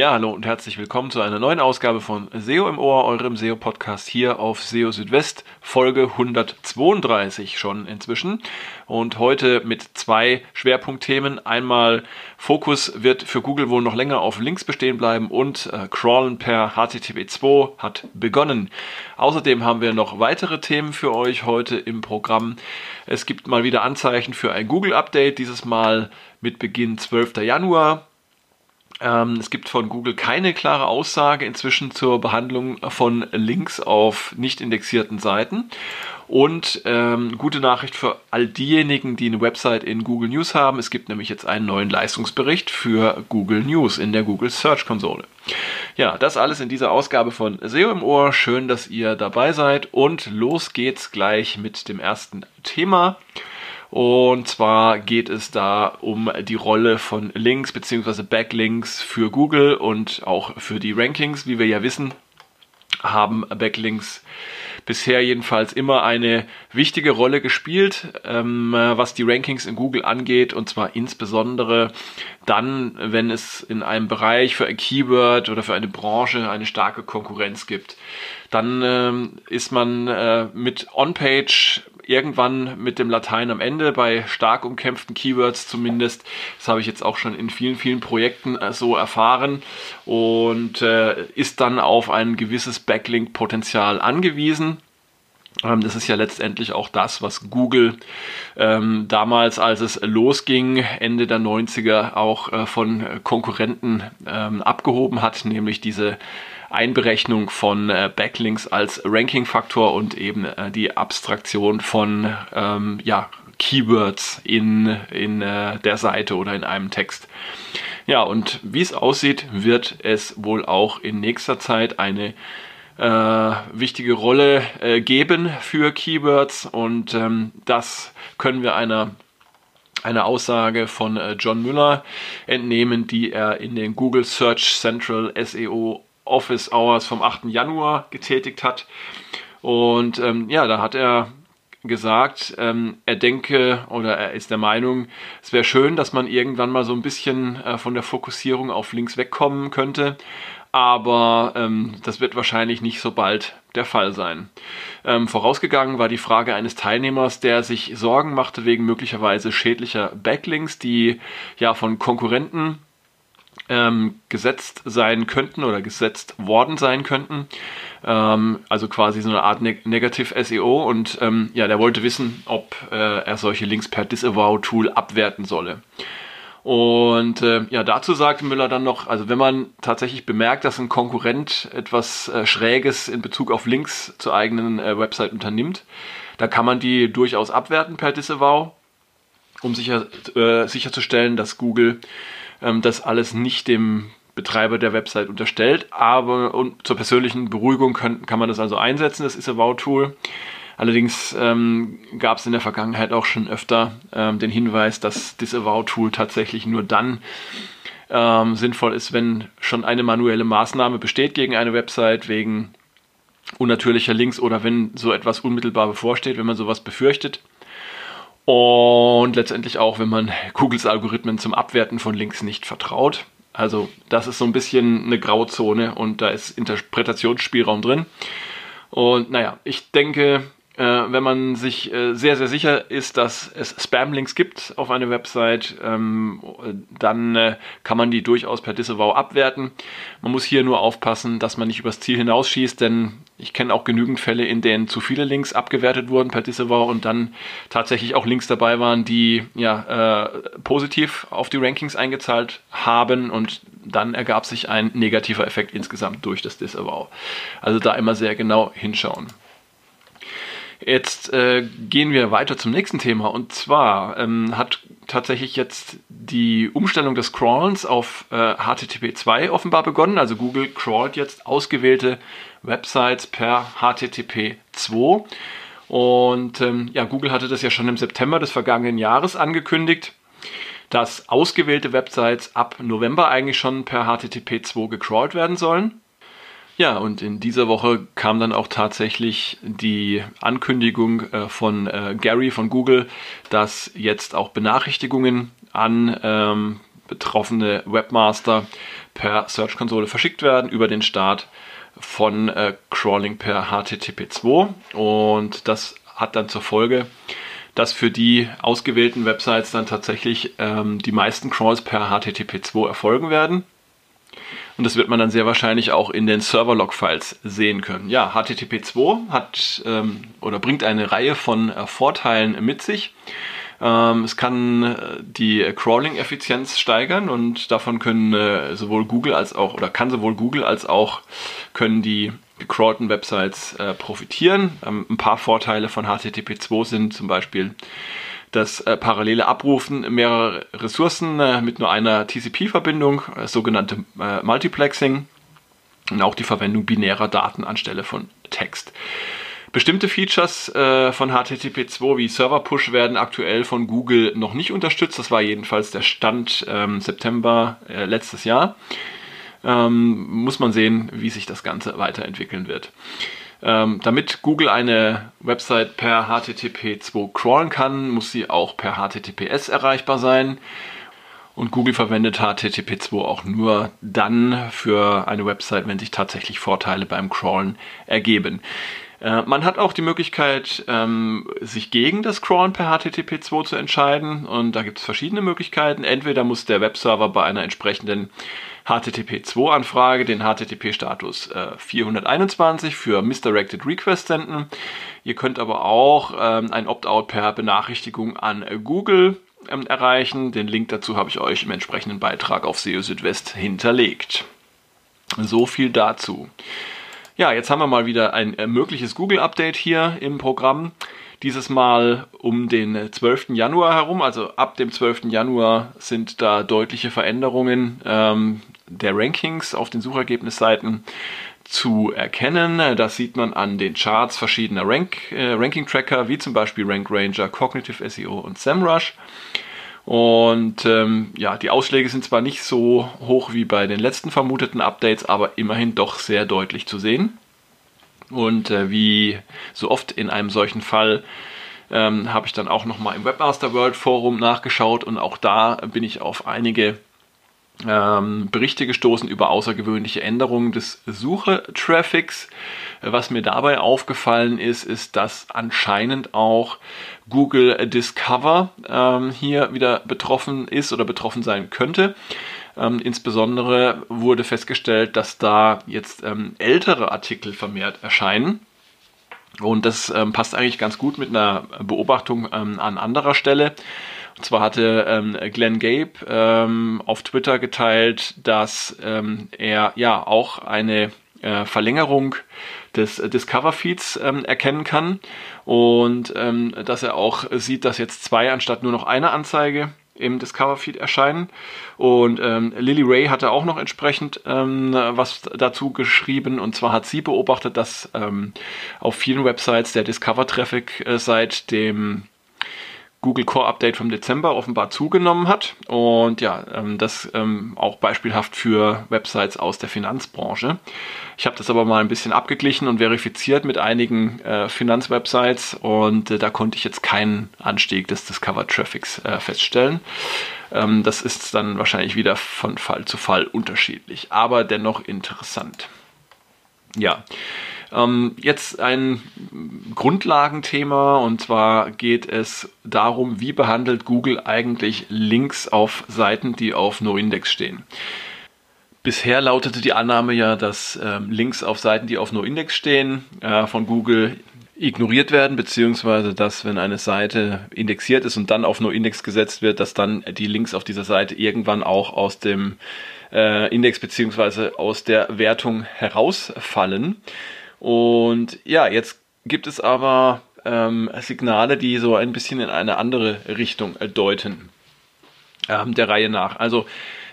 Ja, hallo und herzlich willkommen zu einer neuen Ausgabe von SEO im Ohr, eurem SEO-Podcast hier auf SEO Südwest, Folge 132 schon inzwischen. Und heute mit zwei Schwerpunktthemen. Einmal Fokus wird für Google wohl noch länger auf Links bestehen bleiben und äh, Crawlen per HTTP2 hat begonnen. Außerdem haben wir noch weitere Themen für euch heute im Programm. Es gibt mal wieder Anzeichen für ein Google-Update, dieses Mal mit Beginn 12. Januar. Ähm, es gibt von Google keine klare Aussage inzwischen zur Behandlung von Links auf nicht indexierten Seiten. Und ähm, gute Nachricht für all diejenigen, die eine Website in Google News haben. Es gibt nämlich jetzt einen neuen Leistungsbericht für Google News in der Google Search Konsole. Ja, das alles in dieser Ausgabe von SEO im Ohr. Schön, dass ihr dabei seid. Und los geht's gleich mit dem ersten Thema. Und zwar geht es da um die Rolle von Links bzw. Backlinks für Google und auch für die Rankings. Wie wir ja wissen, haben Backlinks bisher jedenfalls immer eine wichtige Rolle gespielt, ähm, was die Rankings in Google angeht, und zwar insbesondere dann, wenn es in einem Bereich für ein Keyword oder für eine Branche eine starke Konkurrenz gibt. Dann ähm, ist man äh, mit On-Page irgendwann mit dem Latein am Ende, bei stark umkämpften Keywords zumindest. Das habe ich jetzt auch schon in vielen, vielen Projekten äh, so erfahren und äh, ist dann auf ein gewisses Backlink-Potenzial angewiesen. Ähm, das ist ja letztendlich auch das, was Google ähm, damals, als es losging, Ende der 90er auch äh, von Konkurrenten ähm, abgehoben hat, nämlich diese Einberechnung von äh, Backlinks als Ranking-Faktor und eben äh, die Abstraktion von ähm, ja, Keywords in, in äh, der Seite oder in einem Text. Ja, und wie es aussieht, wird es wohl auch in nächster Zeit eine äh, wichtige Rolle äh, geben für Keywords und ähm, das können wir einer eine Aussage von äh, John Müller entnehmen, die er in den Google Search Central SEO Office Hours vom 8. Januar getätigt hat. Und ähm, ja, da hat er gesagt, ähm, er denke oder er ist der Meinung, es wäre schön, dass man irgendwann mal so ein bisschen äh, von der Fokussierung auf links wegkommen könnte. Aber ähm, das wird wahrscheinlich nicht so bald der Fall sein. Ähm, vorausgegangen war die Frage eines Teilnehmers, der sich Sorgen machte wegen möglicherweise schädlicher Backlinks, die ja von Konkurrenten ähm, gesetzt sein könnten oder gesetzt worden sein könnten. Ähm, also quasi so eine Art Neg Negative SEO und ähm, ja, der wollte wissen, ob äh, er solche Links per Disavow-Tool abwerten solle. Und äh, ja, dazu sagte Müller dann noch, also wenn man tatsächlich bemerkt, dass ein Konkurrent etwas äh, Schräges in Bezug auf Links zur eigenen äh, Website unternimmt, da kann man die durchaus abwerten per Disavow, um sicher, äh, sicherzustellen, dass Google ähm, das alles nicht dem Betreiber der Website unterstellt, aber und zur persönlichen Beruhigung kann, kann man das also einsetzen, das ist Disavow-Tool. Allerdings ähm, gab es in der Vergangenheit auch schon öfter ähm, den Hinweis, dass Disavow-Tool tatsächlich nur dann ähm, sinnvoll ist, wenn schon eine manuelle Maßnahme besteht gegen eine Website wegen unnatürlicher Links oder wenn so etwas unmittelbar bevorsteht, wenn man sowas befürchtet. Und letztendlich auch, wenn man Googles Algorithmen zum Abwerten von Links nicht vertraut. Also das ist so ein bisschen eine Grauzone und da ist Interpretationsspielraum drin. Und naja, ich denke, äh, wenn man sich äh, sehr, sehr sicher ist, dass es Spam-Links gibt auf einer Website, ähm, dann äh, kann man die durchaus per Disavow abwerten. Man muss hier nur aufpassen, dass man nicht übers Ziel hinausschießt, denn ich kenne auch genügend Fälle, in denen zu viele Links abgewertet wurden per Disavow und dann tatsächlich auch Links dabei waren, die ja äh, positiv auf die Rankings eingezahlt haben und dann ergab sich ein negativer Effekt insgesamt durch das Disavow. Also da immer sehr genau hinschauen. Jetzt äh, gehen wir weiter zum nächsten Thema und zwar ähm, hat tatsächlich jetzt die Umstellung des Crawlens auf äh, HTTP 2 offenbar begonnen. Also Google crawlt jetzt ausgewählte Websites per HTTP 2 und ähm, ja, Google hatte das ja schon im September des vergangenen Jahres angekündigt dass ausgewählte Websites ab November eigentlich schon per HTTP 2 gecrawlt werden sollen. Ja, und in dieser Woche kam dann auch tatsächlich die Ankündigung äh, von äh, Gary von Google, dass jetzt auch Benachrichtigungen an ähm, betroffene Webmaster per Search-Konsole verschickt werden über den Start von äh, Crawling per HTTP2 und das hat dann zur Folge, dass für die ausgewählten Websites dann tatsächlich ähm, die meisten Crawls per HTTP2 erfolgen werden. Und das wird man dann sehr wahrscheinlich auch in den Server-Log-Files sehen können. Ja, HTTP2 hat ähm, oder bringt eine Reihe von äh, Vorteilen mit sich. Ähm, es kann äh, die Crawling-Effizienz steigern und davon können äh, sowohl Google als auch oder kann sowohl Google als auch können die gecrawlten Websites äh, profitieren. Ähm, ein paar Vorteile von HTTP2 sind zum Beispiel das äh, parallele Abrufen mehrerer Ressourcen äh, mit nur einer TCP-Verbindung, äh, sogenannte Multiplexing und auch die Verwendung binärer Daten anstelle von Text. Bestimmte Features von HTTP2 wie Server Push werden aktuell von Google noch nicht unterstützt. Das war jedenfalls der Stand ähm, September letztes Jahr. Ähm, muss man sehen, wie sich das Ganze weiterentwickeln wird. Ähm, damit Google eine Website per HTTP2 crawlen kann, muss sie auch per HTTPS erreichbar sein. Und Google verwendet HTTP2 auch nur dann für eine Website, wenn sich tatsächlich Vorteile beim Crawlen ergeben. Äh, man hat auch die Möglichkeit, ähm, sich gegen das Crawlen per HTTP2 zu entscheiden. Und da gibt es verschiedene Möglichkeiten. Entweder muss der Webserver bei einer entsprechenden HTTP2-Anfrage den HTTP-Status äh, 421 für Misdirected Request senden. Ihr könnt aber auch ähm, ein Opt-out per Benachrichtigung an Google ähm, erreichen. Den Link dazu habe ich euch im entsprechenden Beitrag auf SEO Südwest hinterlegt. So viel dazu. Ja, jetzt haben wir mal wieder ein äh, mögliches Google-Update hier im Programm. Dieses Mal um den 12. Januar herum, also ab dem 12. Januar sind da deutliche Veränderungen ähm, der Rankings auf den Suchergebnisseiten zu erkennen. Das sieht man an den Charts verschiedener Rank, äh, Ranking-Tracker, wie zum Beispiel Rank Ranger, Cognitive SEO und SEMrush. Und ähm, ja, die Ausschläge sind zwar nicht so hoch wie bei den letzten vermuteten Updates, aber immerhin doch sehr deutlich zu sehen. Und äh, wie so oft in einem solchen Fall ähm, habe ich dann auch nochmal im Webmaster World Forum nachgeschaut und auch da bin ich auf einige Berichte gestoßen über außergewöhnliche Änderungen des Suche-Traffics. Was mir dabei aufgefallen ist, ist, dass anscheinend auch Google Discover ähm, hier wieder betroffen ist oder betroffen sein könnte. Ähm, insbesondere wurde festgestellt, dass da jetzt ähm, ältere Artikel vermehrt erscheinen. Und das ähm, passt eigentlich ganz gut mit einer Beobachtung ähm, an anderer Stelle. Und zwar hatte ähm, Glenn Gabe ähm, auf Twitter geteilt, dass ähm, er ja auch eine äh, Verlängerung des Discover Feeds ähm, erkennen kann und ähm, dass er auch sieht, dass jetzt zwei anstatt nur noch eine Anzeige im Discover Feed erscheinen. Und ähm, Lily Ray hatte auch noch entsprechend ähm, was dazu geschrieben. Und zwar hat sie beobachtet, dass ähm, auf vielen Websites der Discover Traffic äh, seit dem Google Core Update vom Dezember offenbar zugenommen hat. Und ja, ähm, das ähm, auch beispielhaft für Websites aus der Finanzbranche. Ich habe das aber mal ein bisschen abgeglichen und verifiziert mit einigen äh, Finanzwebsites und äh, da konnte ich jetzt keinen Anstieg des Discover Traffics äh, feststellen. Ähm, das ist dann wahrscheinlich wieder von Fall zu Fall unterschiedlich, aber dennoch interessant. Ja. Ähm, jetzt ein Grundlagenthema und zwar geht es darum, wie behandelt Google eigentlich Links auf Seiten, die auf NoIndex stehen. Bisher lautete die Annahme ja, dass ähm, Links auf Seiten, die auf NoIndex stehen, äh, von Google ignoriert werden, beziehungsweise dass, wenn eine Seite indexiert ist und dann auf NoIndex gesetzt wird, dass dann die Links auf dieser Seite irgendwann auch aus dem äh, Index beziehungsweise aus der Wertung herausfallen. Und ja, jetzt gibt es aber ähm, Signale, die so ein bisschen in eine andere Richtung äh, deuten, ähm, der Reihe nach. Also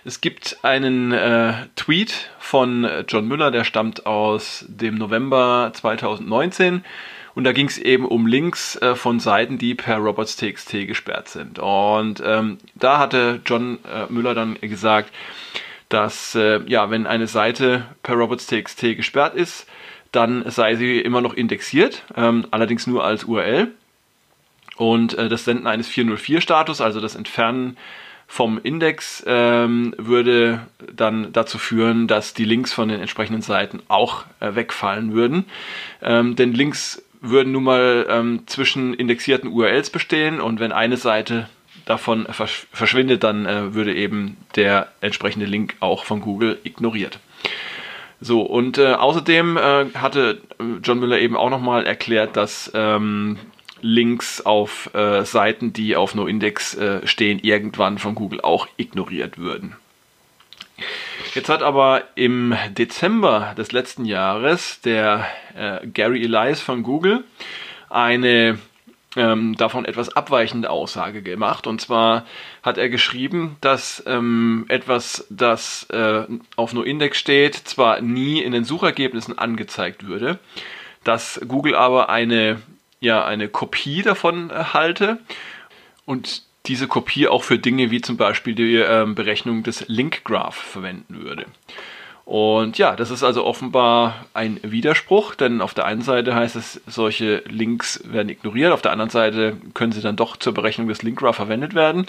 es gibt einen äh, Tweet von John Müller, der stammt aus dem November 2019. Und da ging es eben um Links äh, von Seiten, die per robots.txt gesperrt sind. Und ähm, da hatte John äh, Müller dann gesagt, dass äh, ja, wenn eine Seite per robots.txt gesperrt ist, dann sei sie immer noch indexiert, ähm, allerdings nur als URL. Und äh, das Senden eines 404-Status, also das Entfernen vom Index ähm, würde dann dazu führen, dass die Links von den entsprechenden Seiten auch äh, wegfallen würden. Ähm, denn Links würden nun mal ähm, zwischen indexierten URLs bestehen und wenn eine Seite davon versch verschwindet, dann äh, würde eben der entsprechende Link auch von Google ignoriert. So, und äh, außerdem äh, hatte John Müller eben auch nochmal erklärt, dass ähm, Links auf äh, Seiten, die auf NoIndex äh, stehen, irgendwann von Google auch ignoriert würden. Jetzt hat aber im Dezember des letzten Jahres der äh, Gary Elias von Google eine ähm, davon etwas abweichende Aussage gemacht. Und zwar hat er geschrieben, dass ähm, etwas, das äh, auf NoIndex steht, zwar nie in den Suchergebnissen angezeigt würde, dass Google aber eine, ja, eine Kopie davon äh, halte und diese Kopie auch für Dinge wie zum Beispiel die äh, Berechnung des Link Graph verwenden würde. Und ja, das ist also offenbar ein Widerspruch, denn auf der einen Seite heißt es, solche Links werden ignoriert, auf der anderen Seite können sie dann doch zur Berechnung des Link Graph verwendet werden.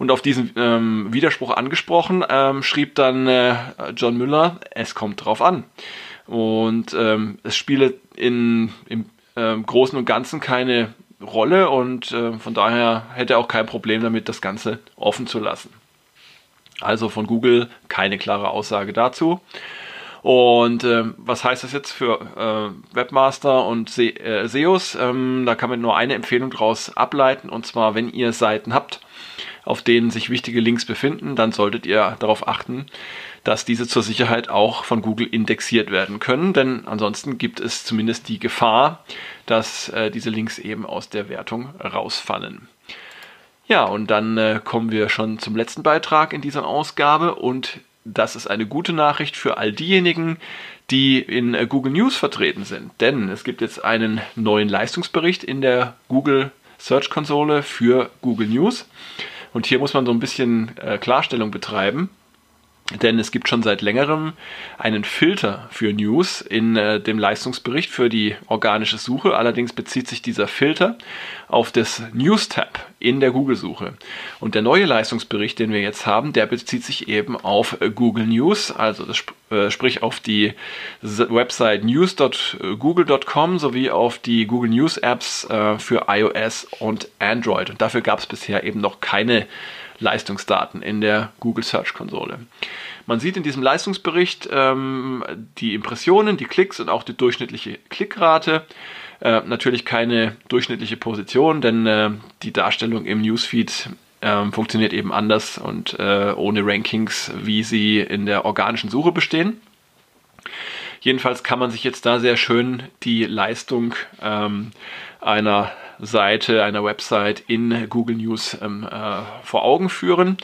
Und auf diesen ähm, Widerspruch angesprochen, ähm, schrieb dann äh, John Müller, es kommt drauf an. Und ähm, es spiele in, im äh, Großen und Ganzen keine Rolle und äh, von daher hätte er auch kein Problem damit, das Ganze offen zu lassen. Also von Google keine klare Aussage dazu. Und äh, was heißt das jetzt für äh, Webmaster und Se äh, SEOs? Ähm, da kann man nur eine Empfehlung daraus ableiten. Und zwar, wenn ihr Seiten habt, auf denen sich wichtige Links befinden, dann solltet ihr darauf achten, dass diese zur Sicherheit auch von Google indexiert werden können. Denn ansonsten gibt es zumindest die Gefahr, dass äh, diese Links eben aus der Wertung rausfallen. Ja, und dann äh, kommen wir schon zum letzten Beitrag in dieser Ausgabe und das ist eine gute Nachricht für all diejenigen, die in äh, Google News vertreten sind. Denn es gibt jetzt einen neuen Leistungsbericht in der Google Search Konsole für Google News. Und hier muss man so ein bisschen äh, Klarstellung betreiben. Denn es gibt schon seit längerem einen Filter für News in äh, dem Leistungsbericht für die organische Suche. Allerdings bezieht sich dieser Filter auf das News-Tab in der Google-Suche. Und der neue Leistungsbericht, den wir jetzt haben, der bezieht sich eben auf äh, Google News, also das, äh, sprich auf die Website news.google.com sowie auf die Google News Apps äh, für iOS und Android. Und dafür gab es bisher eben noch keine Leistungsdaten in der Google Search Konsole. Man sieht in diesem Leistungsbericht ähm, die Impressionen, die Klicks und auch die durchschnittliche Klickrate. Äh, natürlich keine durchschnittliche Position, denn äh, die Darstellung im Newsfeed äh, funktioniert eben anders und äh, ohne Rankings, wie sie in der organischen Suche bestehen. Jedenfalls kann man sich jetzt da sehr schön die Leistung ähm, einer Seite, einer Website in Google News ähm, äh, vor Augen führen.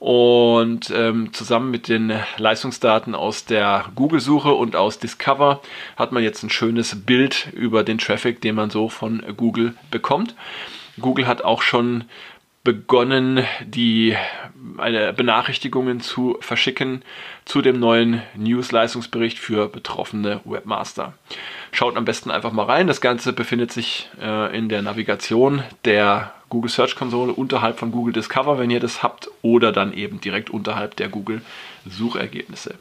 Und ähm, zusammen mit den Leistungsdaten aus der Google-Suche und aus Discover hat man jetzt ein schönes Bild über den Traffic, den man so von Google bekommt. Google hat auch schon begonnen, die eine Benachrichtigungen zu verschicken zu dem neuen News-Leistungsbericht für betroffene Webmaster. Schaut am besten einfach mal rein. Das Ganze befindet sich äh, in der Navigation der Google Search Konsole unterhalb von Google Discover, wenn ihr das habt, oder dann eben direkt unterhalb der Google Suchergebnisse.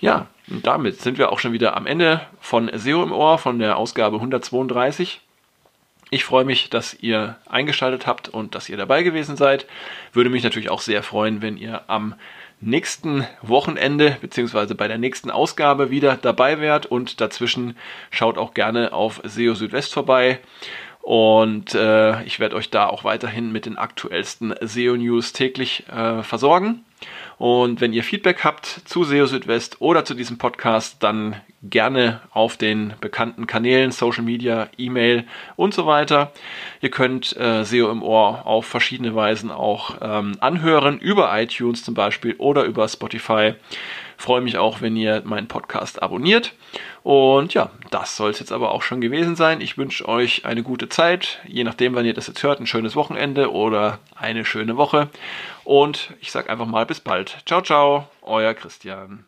Ja, damit sind wir auch schon wieder am Ende von SEO im Ohr, von der Ausgabe 132. Ich freue mich, dass ihr eingeschaltet habt und dass ihr dabei gewesen seid. Würde mich natürlich auch sehr freuen, wenn ihr am nächsten Wochenende beziehungsweise bei der nächsten Ausgabe wieder dabei wärt und dazwischen schaut auch gerne auf SEO Südwest vorbei. Und äh, ich werde euch da auch weiterhin mit den aktuellsten SEO-News täglich äh, versorgen. Und wenn ihr Feedback habt zu SEO Südwest oder zu diesem Podcast, dann gerne auf den bekannten Kanälen, Social Media, E-Mail und so weiter. Ihr könnt äh, SEO im Ohr auf verschiedene Weisen auch ähm, anhören, über iTunes zum Beispiel oder über Spotify. Freue mich auch, wenn ihr meinen Podcast abonniert. Und ja, das soll es jetzt aber auch schon gewesen sein. Ich wünsche euch eine gute Zeit, je nachdem, wann ihr das jetzt hört, ein schönes Wochenende oder eine schöne Woche. Und ich sage einfach mal bis bald. Ciao, ciao, euer Christian.